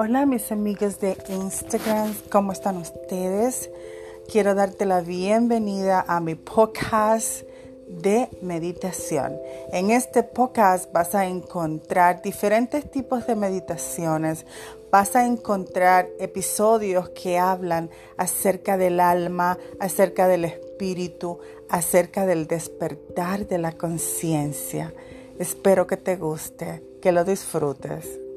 Hola mis amigas de Instagram, ¿cómo están ustedes? Quiero darte la bienvenida a mi podcast de meditación. En este podcast vas a encontrar diferentes tipos de meditaciones. Vas a encontrar episodios que hablan acerca del alma, acerca del espíritu, acerca del despertar de la conciencia. Espero que te guste, que lo disfrutes.